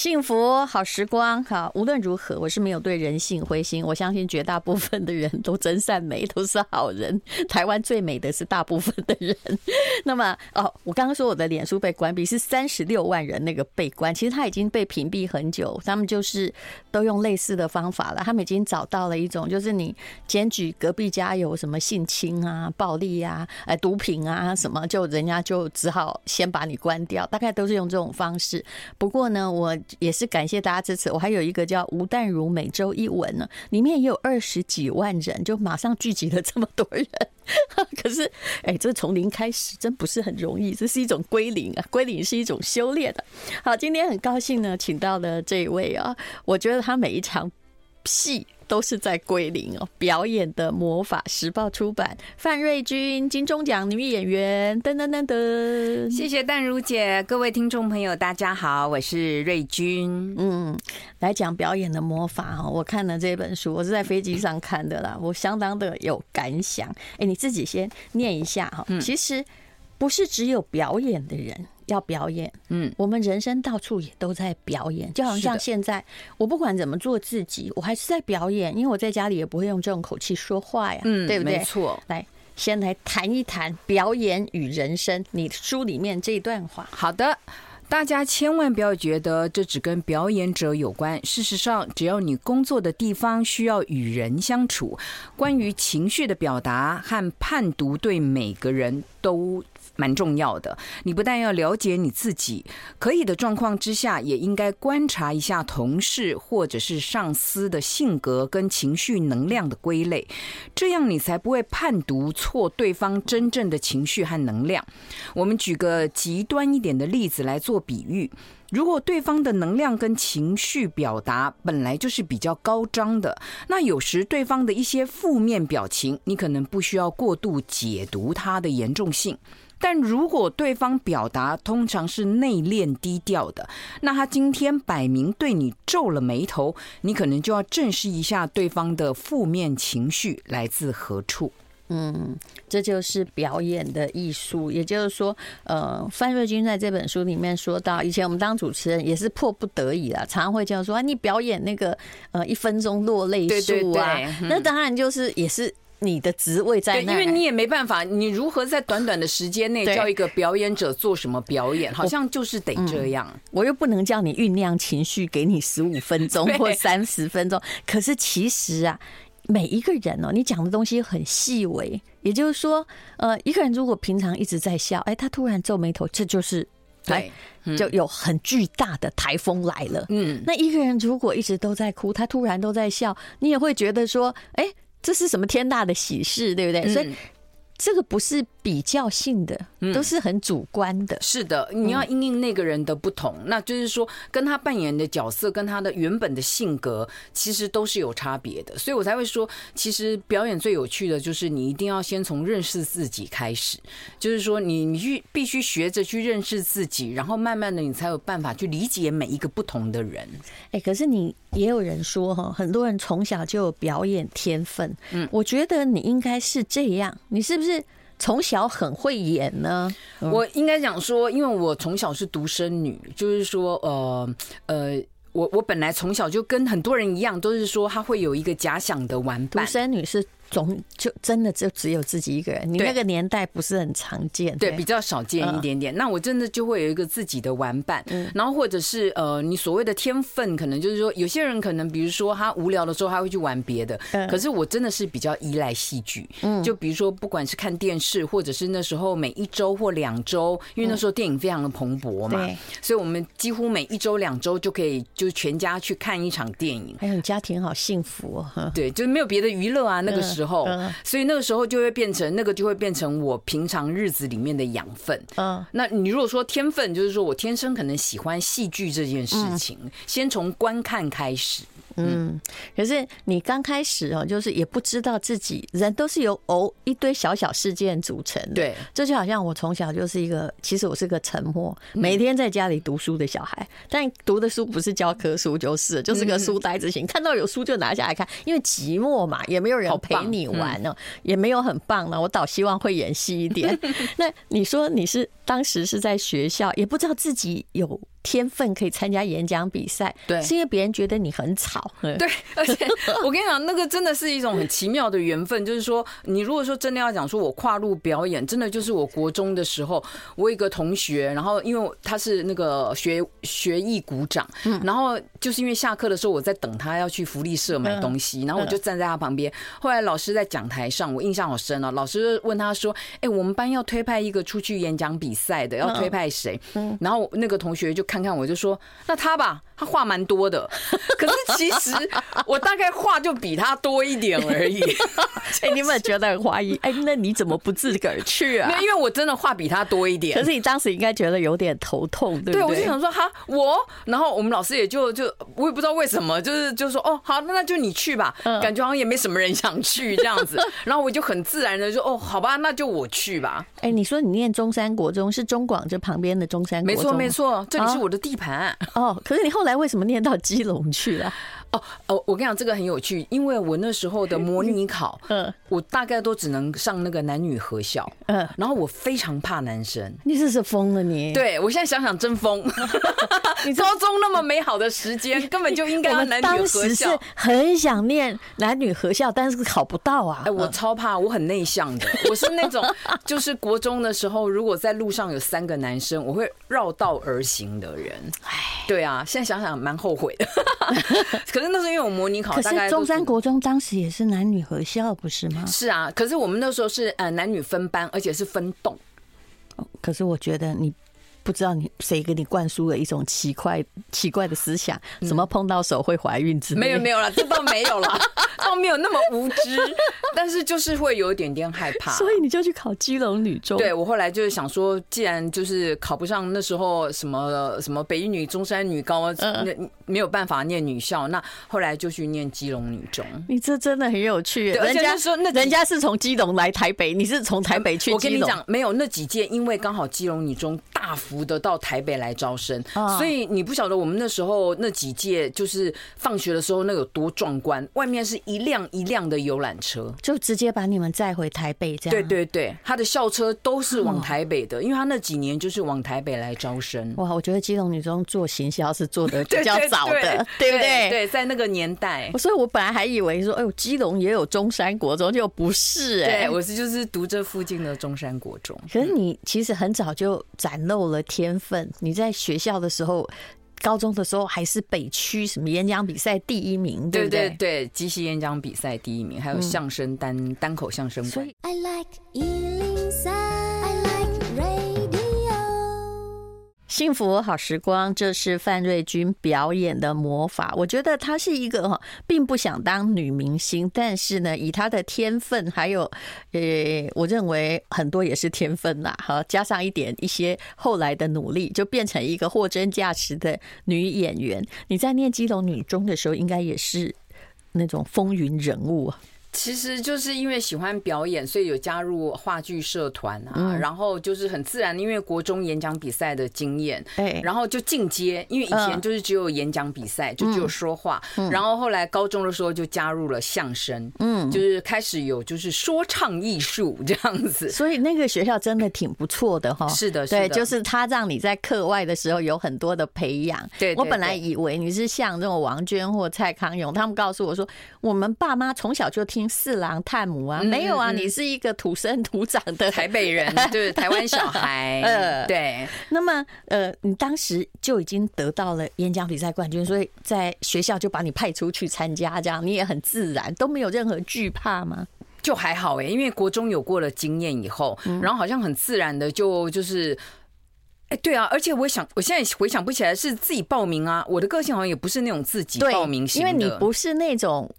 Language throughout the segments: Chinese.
幸福好时光，好，无论如何，我是没有对人性灰心。我相信绝大部分的人都真善美，都是好人。台湾最美的是大部分的人。那么，哦，我刚刚说我的脸书被关闭是三十六万人那个被关，其实他已经被屏蔽很久。他们就是都用类似的方法了，他们已经找到了一种，就是你检举隔壁家有什么性侵啊、暴力啊、哎毒品啊什么，就人家就只好先把你关掉。大概都是用这种方式。不过呢，我。也是感谢大家支持。我还有一个叫吴淡如每周一文呢，里面也有二十几万人，就马上聚集了这么多人。可是，哎，这从零开始真不是很容易，这是一种归零啊，归零是一种修炼的。好，今天很高兴呢，请到了这一位啊，我觉得他每一场戏。都是在归零哦，表演的魔法，时报出版，范瑞君金钟奖女演员，噔噔噔噔，谢谢淡如姐，各位听众朋友，大家好，我是瑞君，嗯，来讲表演的魔法哦，我看了这本书，我是在飞机上看的啦，我相当的有感想，哎，你自己先念一下哈，其实不是只有表演的人。要表演，嗯，我们人生到处也都在表演，就好像现在，我不管怎么做自己，我还是在表演，因为我在家里也不会用这种口气说话呀，嗯，对不对？没错。来，先来谈一谈表演与人生，你书里面这一段话。好的，大家千万不要觉得这只跟表演者有关，事实上，只要你工作的地方需要与人相处，关于情绪的表达和判读，对每个人都。蛮重要的，你不但要了解你自己，可以的状况之下，也应该观察一下同事或者是上司的性格跟情绪能量的归类，这样你才不会判读错对方真正的情绪和能量。我们举个极端一点的例子来做比喻，如果对方的能量跟情绪表达本来就是比较高涨的，那有时对方的一些负面表情，你可能不需要过度解读它的严重性。但如果对方表达通常是内敛低调的，那他今天摆明对你皱了眉头，你可能就要正视一下对方的负面情绪来自何处。嗯，这就是表演的艺术。也就是说，呃，范瑞君在这本书里面说到，以前我们当主持人也是迫不得已啊，常常会这样说啊，你表演那个呃一分钟落泪术啊，对对对，嗯、那当然就是也是。你的职位在那，因为你也没办法，你如何在短短的时间内叫一个表演者做什么表演？好像就是得这样。我又不能叫你酝酿情绪，给你十五分钟 或三十分钟。可是其实啊，每一个人哦，你讲的东西很细微。也就是说，呃，一个人如果平常一直在笑，哎，他突然皱眉头，这就是对，就有很巨大的台风来了。嗯，那一个人如果一直都在哭，他突然都在笑，你也会觉得说，哎。这是什么天大的喜事，对不对？所以这个不是比较性的，都是很主观的。是的，你要因应那个人的不同，那就是说，跟他扮演的角色，跟他的原本的性格，其实都是有差别的。所以我才会说，其实表演最有趣的就是你一定要先从认识自己开始，就是说，你你去必须学着去认识自己，然后慢慢的你才有办法去理解每一个不同的人。哎，可是你。也有人说哈，很多人从小就有表演天分。嗯，我觉得你应该是这样，你是不是从小很会演呢？我应该讲说，因为我从小是独生女，就是说，呃呃，我我本来从小就跟很多人一样，都是说他会有一个假想的玩伴。独生女是。总就真的就只有自己一个人，你那个年代不是很常见，对，比较少见一点点。那我真的就会有一个自己的玩伴，然后或者是呃，你所谓的天分，可能就是说，有些人可能比如说他无聊的时候他会去玩别的，嗯。可是我真的是比较依赖戏剧，就比如说不管是看电视，或者是那时候每一周或两周，因为那时候电影非常的蓬勃嘛，所以我们几乎每一周两周就可以就全家去看一场电影。哎，你家庭好幸福哦，对，就是没有别的娱乐啊，那个时候。之后，所以那个时候就会变成那个就会变成我平常日子里面的养分。嗯，那你如果说天分，就是说我天生可能喜欢戏剧这件事情，先从观看开始。嗯，可是你刚开始哦，就是也不知道自己人都是由哦一堆小小事件组成的。对，这就好像我从小就是一个，其实我是个沉默，每天在家里读书的小孩。但读的书不是教科书，就是就是个书呆子型，看到有书就拿下来看，因为寂寞嘛，也没有人陪你玩呢，也没有很棒呢。我倒希望会演戏一点。那你说你是当时是在学校，也不知道自己有天分可以参加演讲比赛，对，是因为别人觉得你很吵。对，而且我跟你讲，那个真的是一种很奇妙的缘分。就是说，你如果说真的要讲说我跨入表演，真的就是我国中的时候，我有一个同学，然后因为他是那个学学艺股长，然后就是因为下课的时候我在等他要去福利社买东西，然后我就站在他旁边。后来老师在讲台上，我印象好深啊。老师问他说：“哎，我们班要推派一个出去演讲比赛的，要推派谁？”然后那个同学就。看看我就说，那他吧，他话蛮多的，可是其实我大概话就比他多一点而已。哎，你有没有觉得很怀疑？哎，那你怎么不自个儿去啊？因为我真的话比他多一点。可是你当时应该觉得有点头痛，对不对？对，我就想说哈，我，然后我们老师也就就我也不知道为什么，就是就说哦，好，那那就你去吧。感觉好像也没什么人想去这样子，然后我就很自然的说哦，好吧，那就我去吧。哎，你说你念中山国中是中广这旁边的中山国中？没错没错，这里是。我的地盘哦，可是你后来为什么念到基隆去了？哦哦，我跟你讲，这个很有趣，因为我那时候的模拟考，嗯，我大概都只能上那个男女合校，嗯，然后我非常怕男生，你这是疯了你？对，我现在想想真疯，你高中那么美好的时间，根本就应该要男女合校。是很想念男女合校，但是考不到啊！哎，我超怕，我很内向的，我是那种就是国中的时候，如果在路上有三个男生，我会绕道而行的人。哎，对啊，现在想想蛮后悔的。可是那是因为我模拟考，可是中山国中当时也是男女合校，不是吗？是啊，可是我们那时候是呃男女分班，而且是分栋。可是我觉得你。不知道你谁给你灌输了一种奇怪奇怪的思想，什么碰到手会怀孕之类？没有没有了，这倒没有了，倒没有那么无知，但是就是会有一点点害怕。所以你就去考基隆女中？对，我后来就是想说，既然就是考不上那时候什么什么北一女、中山女高，那没有办法念女校，那后来就去念基隆女中。你这真的很有趣，人家说那人家是从基隆来台北，你是从台北去基隆？我跟你讲，没有那几届，因为刚好基隆女中大幅。福德到台北来招生，所以你不晓得我们那时候那几届就是放学的时候那有多壮观，外面是一辆一辆的游览车，就直接把你们载回台北这样。对对对，他的校车都是往台北的，因为他那几年就是往台北来招生。哇，我觉得基隆女中做行销是做的 比较早的，对 不对？对，在那个年代，所以我本来还以为说，哎呦，基隆也有中山国中，就不是哎，我是就是读这附近的中山国中。可是你其实很早就展露了天分，你在学校的时候，高中的时候还是北区什么演讲比赛第一名，对不对？对对对，即席演讲比赛第一名，还有相声单、嗯、单口相声。所以，I like 幸福好时光，这是范瑞君表演的魔法。我觉得她是一个哈，并不想当女明星，但是呢，以她的天分，还有呃，我认为很多也是天分啦，哈，加上一点一些后来的努力，就变成一个货真价实的女演员。你在念基隆女中的时候，应该也是那种风云人物。其实就是因为喜欢表演，所以有加入话剧社团啊，然后就是很自然，因为国中演讲比赛的经验，然后就进阶，因为以前就是只有演讲比赛，就只有说话，然后后来高中的时候就加入了相声，嗯，就是开始有就是说唱艺术这样子，所以那个学校真的挺不错的哈。是的，对，就是他让你在课外的时候有很多的培养。对，我本来以为你是像这种王娟或蔡康永，他们告诉我说，我们爸妈从小就听。四郎探母啊，没有啊，你是一个土生土长的台北人，就是台湾小孩。呃，对。那么，呃，你当时就已经得到了演讲比赛冠军，所以在学校就把你派出去参加，这样你也很自然，都没有任何惧怕吗？就还好哎，因为国中有过了经验以后，然后好像很自然的就就是，哎，对啊，而且我想，我现在回想不起来是自己报名啊，我的个性好像也不是那种自己报名型的，因为你不是那种。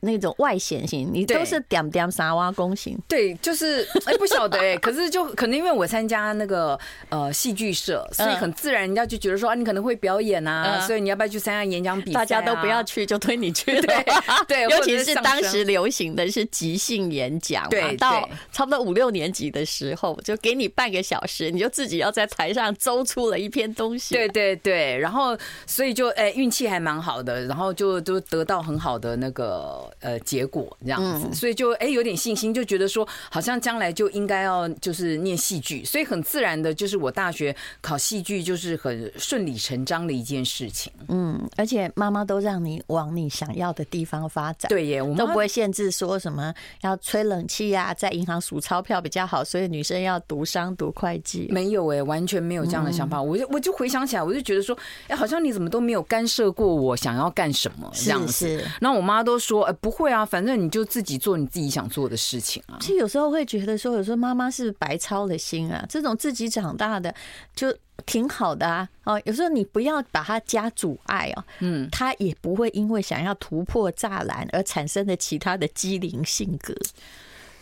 那种外显型，你都是点点沙挖工型。对，就是哎，不晓得 哎，可是就可能因为我参加那个呃戏剧社，所以很自然，人家就觉得说啊，你可能会表演啊，所以你要不要去参加演讲比赛？大家都不要去，就推你去。对对，尤其是当时流行的是即兴演讲，对，到差不多五六年级的时候，就给你半个小时，你就自己要在台上诌出了一篇东西。对对对，然后所以就哎运气还蛮好的，然后就都得到很好的那个。个呃结果这样子，所以就哎有点信心，就觉得说好像将来就应该要就是念戏剧，所以很自然的就是我大学考戏剧就是很顺理成章的一件事情。嗯，而且妈妈都让你往你想要的地方发展，对耶，我们都不会限制说什么要吹冷气呀，在银行数钞票比较好，所以女生要读商读会计，没有哎，完全没有这样的想法。我就我就回想起来，我就觉得说，哎，好像你怎么都没有干涉过我想要干什么这样子。然后我妈都说，哎，不会啊，反正你就自己做你自己想做的事情啊。其实有时候会觉得说，有时候妈妈是白操了心啊，这种自己长大的就挺好的啊。哦，有时候你不要把它加阻碍哦，嗯，他也不会因为想要突破栅栏而产生的其他的机灵性格。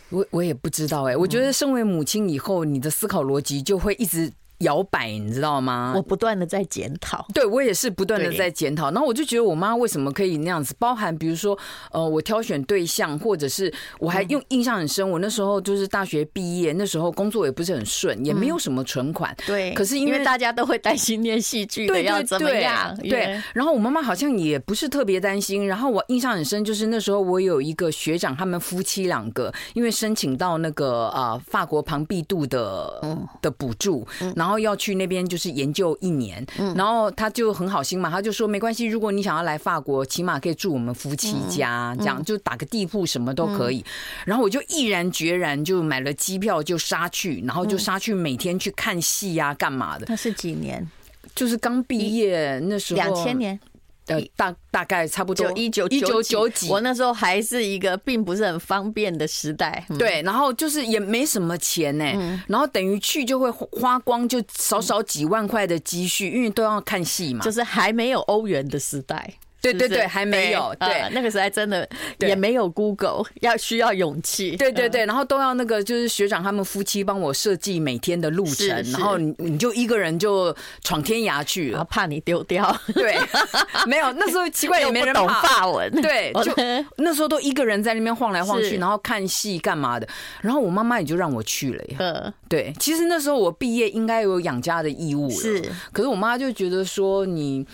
我我也不知道哎，我觉得身为母亲以后，你的思考逻辑就会一直。摇摆，你知道吗？我不断的在检讨，对我也是不断的在检讨。然后我就觉得我妈为什么可以那样子？包含比如说，呃，我挑选对象，或者是我还用印象很深。我那时候就是大学毕业，那时候工作也不是很顺，也没有什么存款。对，可是因为大家都会担心念戏剧的要怎么样？对。然后我妈妈好像也不是特别担心。然后我印象很深，就是那时候我有一个学长，他们夫妻两个因为申请到那个啊法国庞毕度的的补助，然后要去那边。就是研究一年，然后他就很好心嘛，他就说没关系，如果你想要来法国，起码可以住我们夫妻家，这样就打个地铺什么都可以。然后我就毅然决然就买了机票就杀去，然后就杀去每天去看戏呀，干嘛的？那是几年？就是刚毕业那时候，两千年。呃，大大概差不多一九一九九几，我那时候还是一个并不是很方便的时代，对，然后就是也没什么钱呢，然后等于去就会花光，就少少几万块的积蓄，因为都要看戏嘛，就是还没有欧元的时代。对对对，还没有。对，那个时代真的也没有 Google，要需要勇气。对对对，然后都要那个，就是学长他们夫妻帮我设计每天的路程，然后你你就一个人就闯天涯去了，怕你丢掉。对，没有，那时候奇怪也没人懂法文。对，就那时候都一个人在那边晃来晃去，然后看戏干嘛的。然后我妈妈也就让我去了。嗯，对，其实那时候我毕业应该有养家的义务了，是，可是我妈就觉得说你。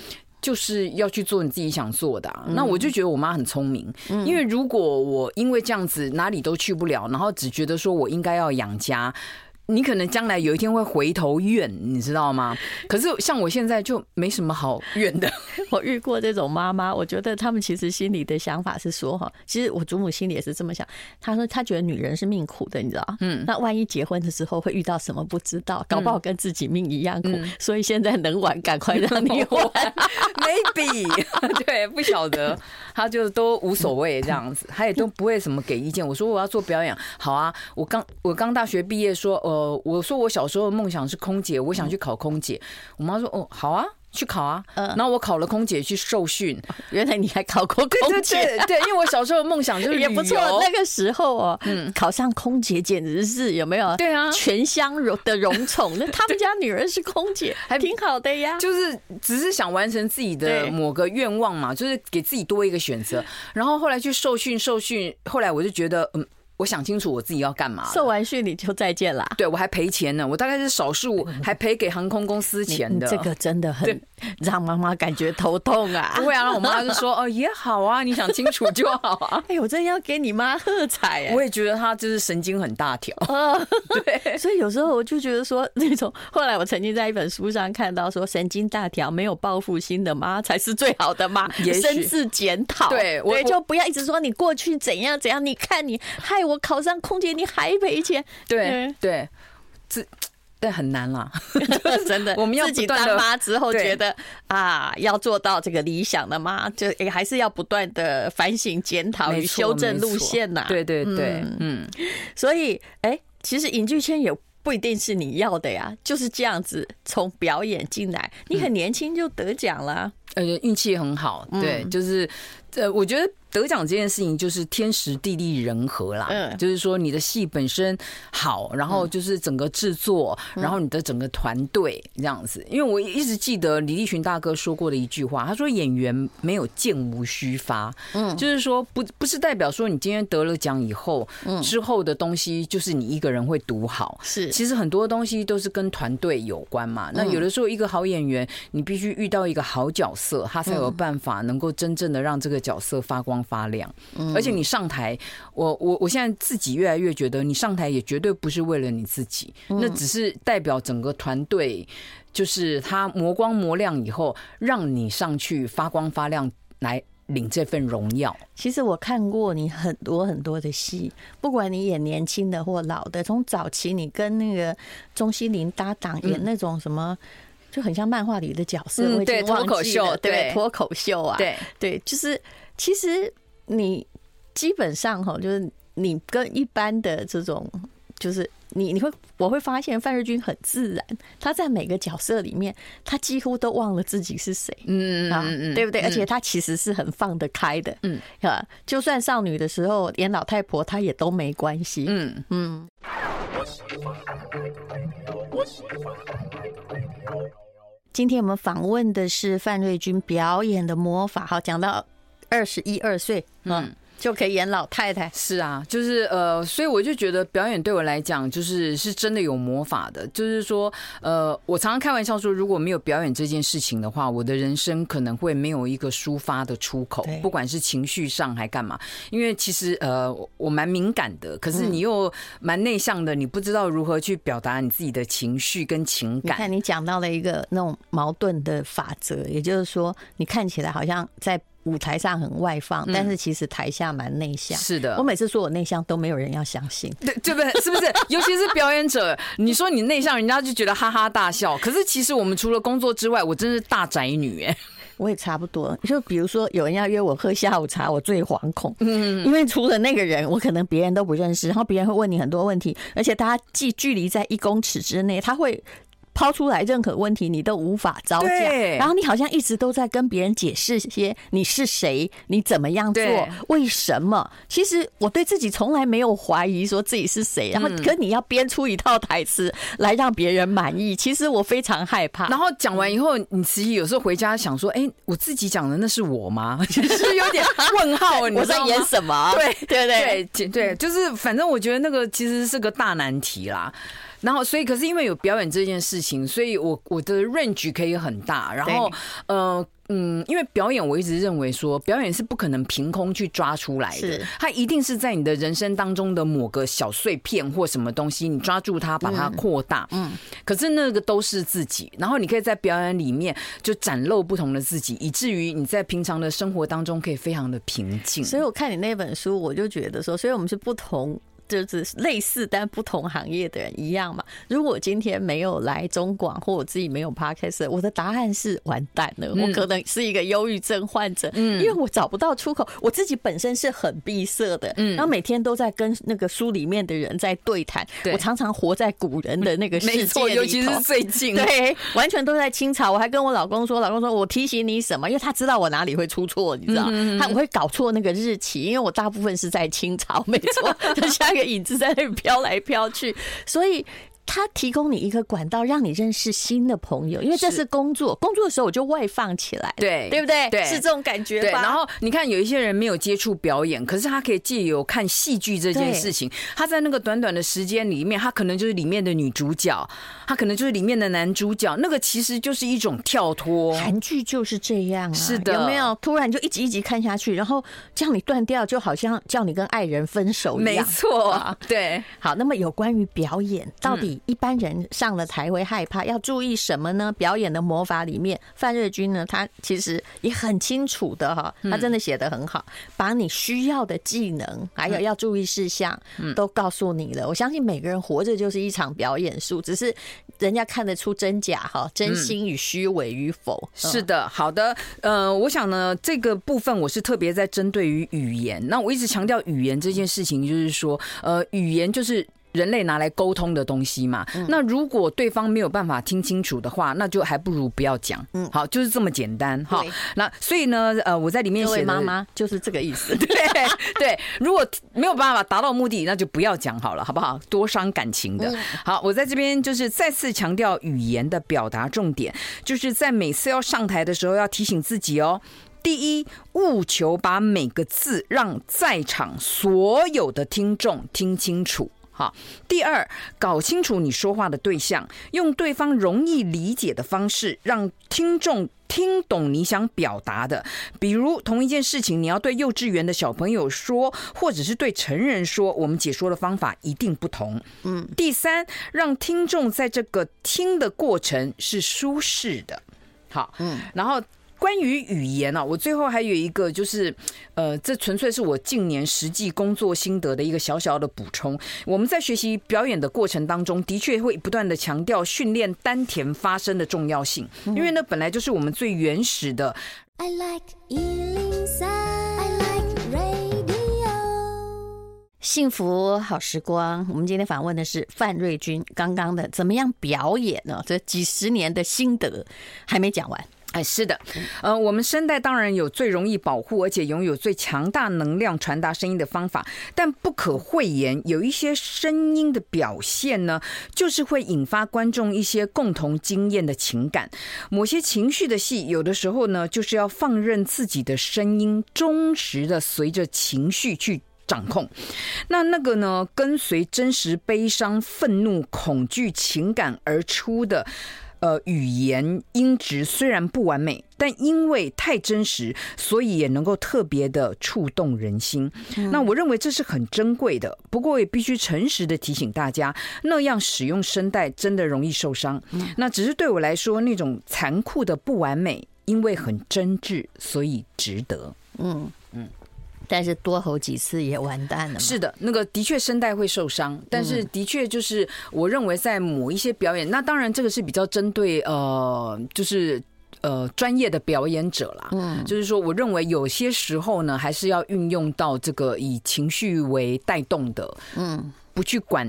就是要去做你自己想做的，啊，那我就觉得我妈很聪明，因为如果我因为这样子哪里都去不了，然后只觉得说我应该要养家。你可能将来有一天会回头怨，你知道吗？可是像我现在就没什么好怨的。我遇过这种妈妈，我觉得他们其实心里的想法是说哈，其实我祖母心里也是这么想。她说她觉得女人是命苦的，你知道？嗯。那万一结婚的时候会遇到什么不知道，搞不好跟自己命一样苦。嗯、所以现在能玩赶快让你玩，maybe 对，不晓得，他就都无所谓这样子，他也都不会什么给意见。我说我要做表演，好啊，我刚我刚大学毕业说，呃。呃，我说我小时候的梦想是空姐，我想去考空姐。我妈说：“哦，好啊，去考啊。”嗯，然后我考了空姐去受训。原来你还考过空姐？对对对，因为我小时候的梦想就是 也不错。那个时候哦，嗯，考上空姐简直是有没有？对啊，全乡荣的荣宠。那他们家女儿是空姐，还挺好的呀。就是只是想完成自己的某个愿望嘛，就是给自己多一个选择。然后后来去受训，受训，后来我就觉得，嗯。我想清楚我自己要干嘛。受完训你就再见啦。对，我还赔钱呢，我大概是少数还赔给航空公司钱的。这个真的很 让妈妈感觉头痛啊！不会啊，我妈就说：“ 哦，也好啊，你想清楚就好啊。”哎，我真要给你妈喝彩哎！我也觉得她就是神经很大条。对，所以有时候我就觉得说，那种后来我曾经在一本书上看到说，神经大条、没有报复心的妈才是最好的妈。也深自检讨，对，我就不要一直说你过去怎样怎样，你看你害我。我考上空姐，你还赔钱？对对，这但很难啦，真的。我们要自己当妈之后，觉得啊，要做到这个理想的妈，就也还是要不断的反省、检讨与修正路线呐。对对对，嗯。所以，哎，其实影剧圈也不一定是你要的呀，就是这样子从表演进来，你很年轻就得奖了，呃，运气很好。对，就是呃，我觉得。得奖这件事情就是天时地利人和啦，嗯，就是说你的戏本身好，然后就是整个制作，然后你的整个团队这样子。因为我一直记得李立群大哥说过的一句话，他说演员没有箭无虚发，嗯，就是说不不是代表说你今天得了奖以后，嗯，之后的东西就是你一个人会读好，是，其实很多东西都是跟团队有关嘛。那有的时候一个好演员，你必须遇到一个好角色，他才有办法能够真正的让这个角色发光发亮。而且你上台，我我我现在自己越来越觉得，你上台也绝对不是为了你自己，那只是代表整个团队，就是他磨光磨亮以后，让你上去发光发亮来。领这份荣耀。其实我看过你很多很多的戏，不管你演年轻的或老的，从早期你跟那个钟欣凌搭档演那种什么，就很像漫画里的角色，嗯，对，脱口秀，对，脱口秀啊，对。对，就是其实你基本上哈，就是你跟一般的这种，就是。你你会我会发现范瑞军很自然，他在每个角色里面，他几乎都忘了自己是谁，嗯啊，对不对？而且他其实是很放得开的，嗯。啊，就算少女的时候演老太婆，他也都没关系，嗯。嗯。今天我们访问的是范瑞军表演的魔法，好，讲到二十一二岁，嗯。就可以演老太太，是啊，就是呃，所以我就觉得表演对我来讲，就是是真的有魔法的。就是说，呃，我常常开玩笑说，如果没有表演这件事情的话，我的人生可能会没有一个抒发的出口，不管是情绪上还干嘛。因为其实呃，我蛮敏感的，可是你又蛮内向的，你不知道如何去表达你自己的情绪跟情感。你看，你讲到了一个那种矛盾的法则，也就是说，你看起来好像在。舞台上很外放，但是其实台下蛮内向。是的，我每次说我内向，都没有人要相信。对，对不对？是不是？尤其是表演者，你说你内向，人家就觉得哈哈大笑。可是其实我们除了工作之外，我真是大宅女哎。我也差不多。就比如说有人要约我喝下午茶，我最惶恐。嗯，因为除了那个人，我可能别人都不认识，然后别人会问你很多问题，而且大家距距离在一公尺之内，他会。抛出来任何问题，你都无法招架，然后你好像一直都在跟别人解释些你是谁，你怎么样做，为什么？其实我对自己从来没有怀疑说自己是谁，然后跟你要编出一套台词来让别人满意，其实我非常害怕。然后讲完以后，你其实有时候回家想说，哎，我自己讲的那是我吗？其实有点问号，我在演什么？对对对对对，就是反正我觉得那个其实是个大难题啦。然后，所以可是因为有表演这件事情，所以我我的 range 可以很大。然后，呃，嗯，因为表演，我一直认为说，表演是不可能凭空去抓出来的，它一定是在你的人生当中的某个小碎片或什么东西，你抓住它，把它扩大。嗯。可是那个都是自己，然后你可以在表演里面就展露不同的自己，以至于你在平常的生活当中可以非常的平静。所以我看你那本书，我就觉得说，所以我们是不同。就是类似但不同行业的人一样嘛。如果今天没有来中广，或我自己没有 Podcast，我的答案是完蛋了。我可能是一个忧郁症患者，嗯，因为我找不到出口。我自己本身是很闭塞的，嗯，然后每天都在跟那个书里面的人在对谈。我常常活在古人的那个世界里头，尤其是最近，对，完全都在清朝。我还跟我老公说，老公说我提醒你什么？因为他知道我哪里会出错，你知道，他我会搞错那个日期，因为我大部分是在清朝，没错，就像一个影子在那里飘来飘去，所以。他提供你一个管道，让你认识新的朋友，因为这是工作。工作的时候我就外放起来，对对不对？对，是这种感觉吧。然后你看，有一些人没有接触表演，可是他可以借由看戏剧这件事情，他在那个短短的时间里面，他可能就是里面的女主角，他可能就是里面的男主角。那个其实就是一种跳脱。韩剧就是这样啊，是的，有没有？突然就一集一集看下去，然后叫你断掉，就好像叫你跟爱人分手一样。没错，对。好，那么有关于表演，到底一般人上了台会害怕，要注意什么呢？表演的魔法里面，范瑞军呢，他其实也很清楚的哈，他真的写的很好，把你需要的技能还有要注意事项都告诉你了。我相信每个人活着就是一场表演术，只是人家看得出真假哈，真心与虚伪与否。是的，好的，呃，我想呢，这个部分我是特别在针对于语言。那我一直强调语言这件事情，就是说，呃，语言就是。人类拿来沟通的东西嘛，那如果对方没有办法听清楚的话，那就还不如不要讲。嗯，好，就是这么简单哈。那所以呢，呃，我在里面写妈妈就是这个意思。对对，如果没有办法达到目的，那就不要讲好了，好不好？多伤感情的。好，我在这边就是再次强调语言的表达重点，就是在每次要上台的时候要提醒自己哦。第一，务求把每个字让在场所有的听众听清楚。好，第二，搞清楚你说话的对象，用对方容易理解的方式，让听众听懂你想表达的。比如同一件事情，你要对幼稚园的小朋友说，或者是对成人说，我们解说的方法一定不同。嗯，第三，让听众在这个听的过程是舒适的。好，嗯，然后。关于语言啊，我最后还有一个就是，呃，这纯粹是我近年实际工作心得的一个小小的补充。我们在学习表演的过程当中，的确会不断的强调训练丹田发声的重要性，因为呢本来就是我们最原始的。I like 103, I like radio. 幸福好时光，我们今天访问的是范瑞军，刚刚的怎么样表演呢？这几十年的心得还没讲完。哎，是的，呃，我们声带当然有最容易保护，而且拥有最强大能量传达声音的方法，但不可讳言，有一些声音的表现呢，就是会引发观众一些共同经验的情感。某些情绪的戏，有的时候呢，就是要放任自己的声音忠实的随着情绪去掌控。那那个呢，跟随真实悲伤、愤怒、恐惧情感而出的。呃，语言音质虽然不完美，但因为太真实，所以也能够特别的触动人心。嗯。那我认为这是很珍贵的。不过也必须诚实的提醒大家，那样使用声带真的容易受伤。那只是对我来说，那种残酷的不完美，因为很真挚，所以值得。嗯嗯。但是多吼几次也完蛋了。是的，那个的确声带会受伤，但是的确就是我认为在某一些表演，那当然这个是比较针对呃，就是呃专业的表演者啦。嗯，就是说我认为有些时候呢，还是要运用到这个以情绪为带动的，嗯，不去管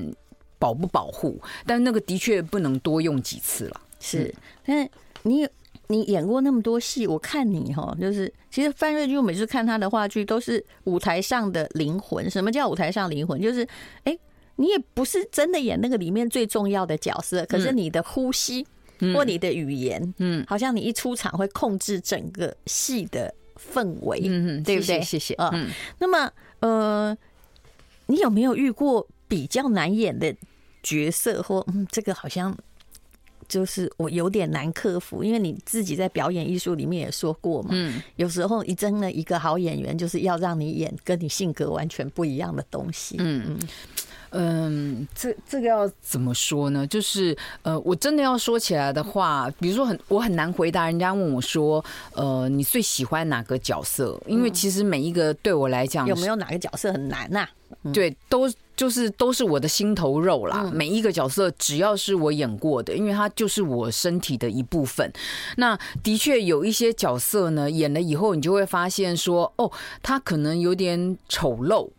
保不保护，但那个的确不能多用几次了。是，但你。你演过那么多戏，我看你哈，就是其实范瑞军，我每次看他的话剧都是舞台上的灵魂。什么叫舞台上灵魂？就是哎，你也不是真的演那个里面最重要的角色，可是你的呼吸或你的语言，嗯，好像你一出场会控制整个戏的氛围，嗯嗯，对不对？谢谢啊。嗯，那么呃，你有没有遇过比较难演的角色，或嗯，这个好像？就是我有点难克服，因为你自己在表演艺术里面也说过嘛，嗯，有时候你真的一个好演员，就是要让你演跟你性格完全不一样的东西，嗯嗯嗯，这这个要怎么说呢？就是呃，我真的要说起来的话，比如说很我很难回答人家问我说，呃，你最喜欢哪个角色？因为其实每一个对我来讲，有没有哪个角色很难呐？对，都。就是都是我的心头肉啦，每一个角色只要是我演过的，因为它就是我身体的一部分。那的确有一些角色呢，演了以后你就会发现说，哦，他可能有点丑陋，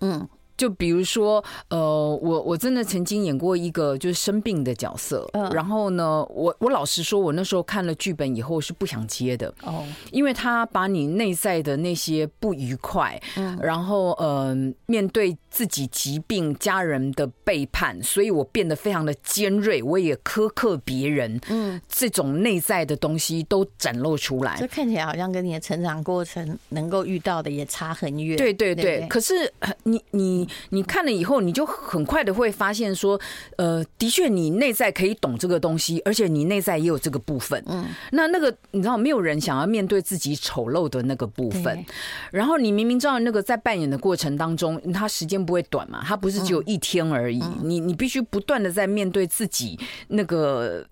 嗯。就比如说，呃，我我真的曾经演过一个就是生病的角色，然后呢，我我老实说，我那时候看了剧本以后是不想接的。哦，因为他把你内在的那些不愉快，嗯，然后呃，面对自己疾病、家人的背叛，所以我变得非常的尖锐，我也苛刻别人，嗯，这种内在的东西都展露出来，这看起来好像跟你的成长过程能够遇到的也差很远，对对对，可是你你。你看了以后，你就很快的会发现说，呃，的确你内在可以懂这个东西，而且你内在也有这个部分。嗯，那那个你知道，没有人想要面对自己丑陋的那个部分。然后你明明知道那个在扮演的过程当中，他时间不会短嘛，它不是只有一天而已。你你必须不断的在面对自己那个。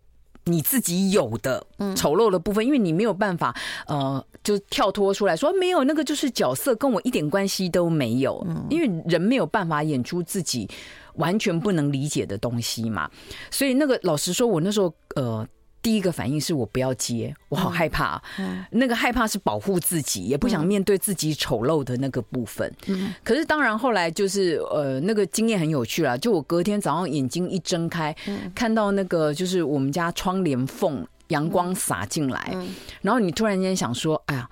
你自己有的丑陋的部分，因为你没有办法，呃，就跳脱出来说没有那个就是角色，跟我一点关系都没有。因为人没有办法演出自己完全不能理解的东西嘛。所以那个老实说，我那时候呃。第一个反应是我不要接，我好害怕。那个害怕是保护自己，也不想面对自己丑陋的那个部分。可是当然后来就是呃，那个经验很有趣了。就我隔天早上眼睛一睁开，看到那个就是我们家窗帘缝阳光洒进来，然后你突然间想说，哎呀。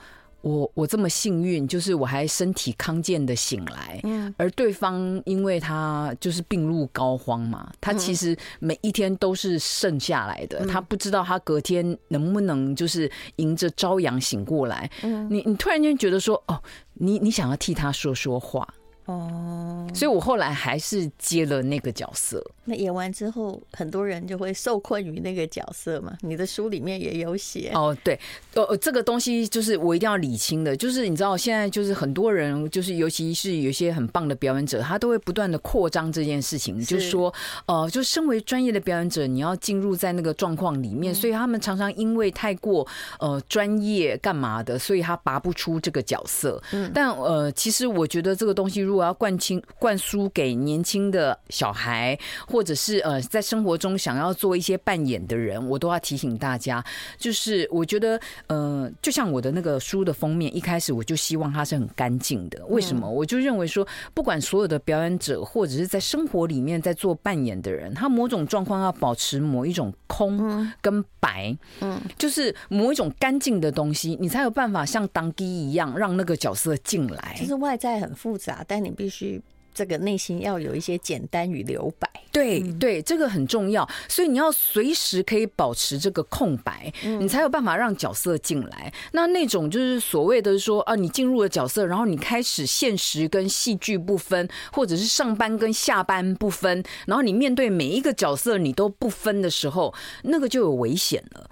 我我这么幸运，就是我还身体康健的醒来，嗯，而对方因为他就是病入膏肓嘛，他其实每一天都是剩下来的，他不知道他隔天能不能就是迎着朝阳醒过来，嗯，你你突然间觉得说，哦，你你想要替他说说话。哦，所以我后来还是接了那个角色。那演完之后，很多人就会受困于那个角色嘛。你的书里面也有写哦，对，呃，这个东西就是我一定要理清的，就是你知道现在就是很多人，就是尤其是有些很棒的表演者，他都会不断的扩张这件事情，就是说，呃，就身为专业的表演者，你要进入在那个状况里面，所以他们常常因为太过呃专业干嘛的，所以他拔不出这个角色。嗯，但呃，其实我觉得这个东西如果要灌清灌输给年轻的小孩，或者是呃，在生活中想要做一些扮演的人，我都要提醒大家，就是我觉得呃，就像我的那个书的封面，一开始我就希望它是很干净的。为什么？我就认为说，不管所有的表演者，或者是在生活里面在做扮演的人，他某种状况要保持某一种空跟白，嗯，就是某一种干净的东西，你才有办法像当机一样让那个角色进来。其实外在很复杂，但你必须。这个内心要有一些简单与留白，对对，这个很重要。所以你要随时可以保持这个空白，你才有办法让角色进来。那那种就是所谓的说啊，你进入了角色，然后你开始现实跟戏剧不分，或者是上班跟下班不分，然后你面对每一个角色你都不分的时候，那个就有危险了。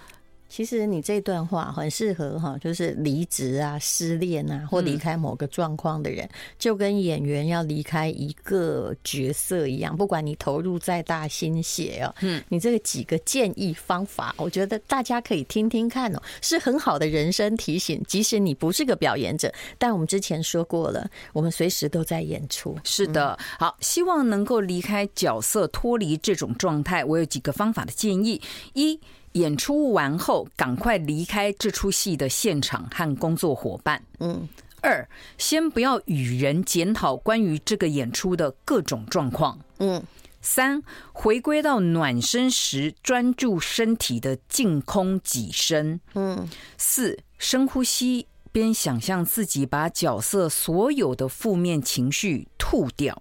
其实你这段话很适合哈，就是离职啊、失恋啊，或离开某个状况的人，就跟演员要离开一个角色一样。不管你投入再大心血哦，嗯，你这个几个建议方法，我觉得大家可以听听看哦，是很好的人生提醒。即使你不是个表演者，但我们之前说过了，我们随时都在演出。是的，好，希望能够离开角色，脱离这种状态。我有几个方法的建议：一。演出完后，赶快离开这出戏的现场和工作伙伴。嗯，二，先不要与人检讨关于这个演出的各种状况。嗯，三，回归到暖身时，专注身体的净空己身。嗯，四，深呼吸，边想象自己把角色所有的负面情绪吐掉。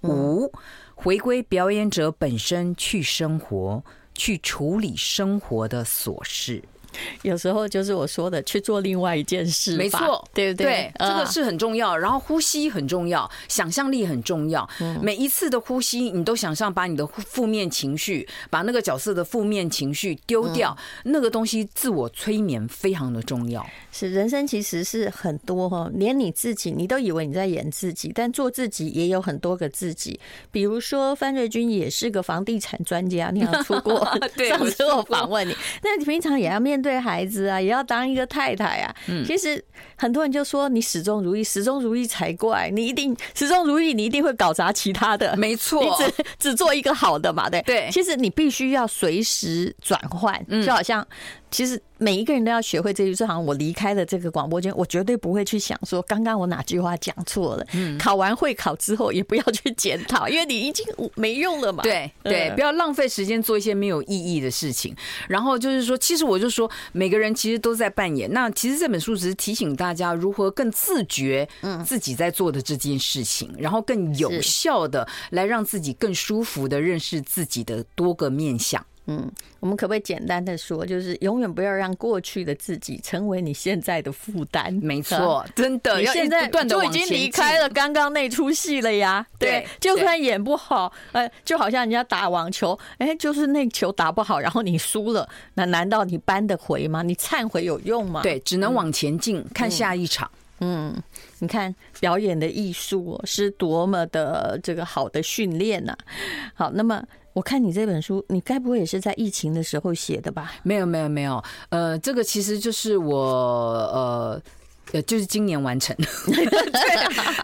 五，回归表演者本身去生活。去处理生活的琐事。有时候就是我说的去做另外一件事，没错，对不对？对，这个是很重要。然后呼吸很重要，想象力很重要。每一次的呼吸，你都想象把你的负面情绪，把那个角色的负面情绪丢掉。那个东西自我催眠非常的重要。是，人生其实是很多哈，连你自己你都以为你在演自己，但做自己也有很多个自己。比如说范瑞军也是个房地产专家，你有出过，上次我访问你，那你平常也要面对。对孩子啊，也要当一个太太啊。嗯，其实很多人就说你始终如一，始终如一才怪。你一定始终如一，你一定会搞砸其他的。没错，你只只做一个好的嘛，对对。其实你必须要随时转换，就好像。其实每一个人都要学会这句，就好像我离开了这个广播间，我绝对不会去想说刚刚我哪句话讲错了。嗯，考完会考之后也不要去检讨，因为你已经没用了嘛。对对，不要浪费时间做一些没有意义的事情。然后就是说，其实我就说，每个人其实都在扮演。那其实这本书只是提醒大家如何更自觉，嗯，自己在做的这件事情，然后更有效的来让自己更舒服的认识自己的多个面向。嗯，我们可不可以简单的说，就是永远不要让过去的自己成为你现在的负担？没错，真的，你现在就已经离开了刚刚那出戏了呀。对，就算演不好，呃，就好像人家打网球，哎，就是那球打不好，然后你输了，那难道你扳得回吗？你忏悔有用吗？对，只能往前进，看下一场。嗯，你看表演的艺术是多么的这个好的训练呐。好，那么。我看你这本书，你该不会也是在疫情的时候写的吧？没有，没有，没有。呃，这个其实就是我呃。呃，就是今年完成。对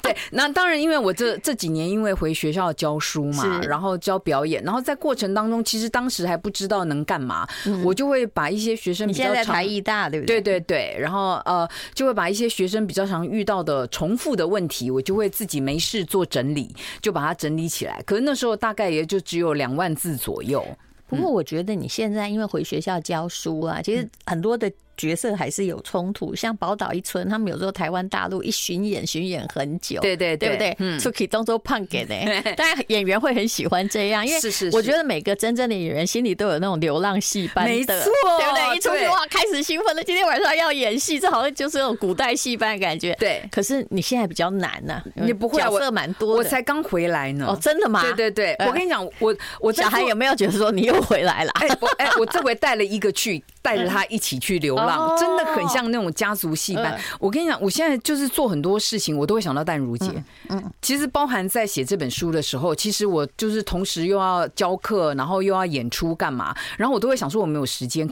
对，那当然，因为我这这几年因为回学校教书嘛，然后教表演，然后在过程当中，其实当时还不知道能干嘛，我就会把一些学生比较常，你现在在台艺大对不对？对对对，然后呃，就会把一些学生比较常遇到的重复的问题，我就会自己没事做整理，就把它整理起来。可是那时候大概也就只有两万字左右。不过我觉得你现在因为回学校教书啊，其实很多的。角色还是有冲突。像宝岛一村，他们有时候台湾大陆一巡演，巡演很久，对对对不对？嗯，出去动作胖给的，当然演员会很喜欢这样，因为我觉得每个真正的演员心里都有那种流浪戏班的，没错，对不对？一出去哇，开始兴奋了，今天晚上要演戏，这好像就是那种古代戏班的感觉。对，可是你现在比较难呢，你不会角色蛮多，我才刚回来呢。哦，真的吗？对对对，我跟你讲，我我小孩有没有觉得说你又回来了？哎，我哎，我这回带了一个去，带着他一起去流浪，真的很像那种家族戏班。我跟你讲，我现在就是做很多事情，我都会想到淡如姐。嗯，其实包含在写这本书的时候，其实我就是同时又要教课，然后又要演出干嘛，然后我都会想说我没有时间。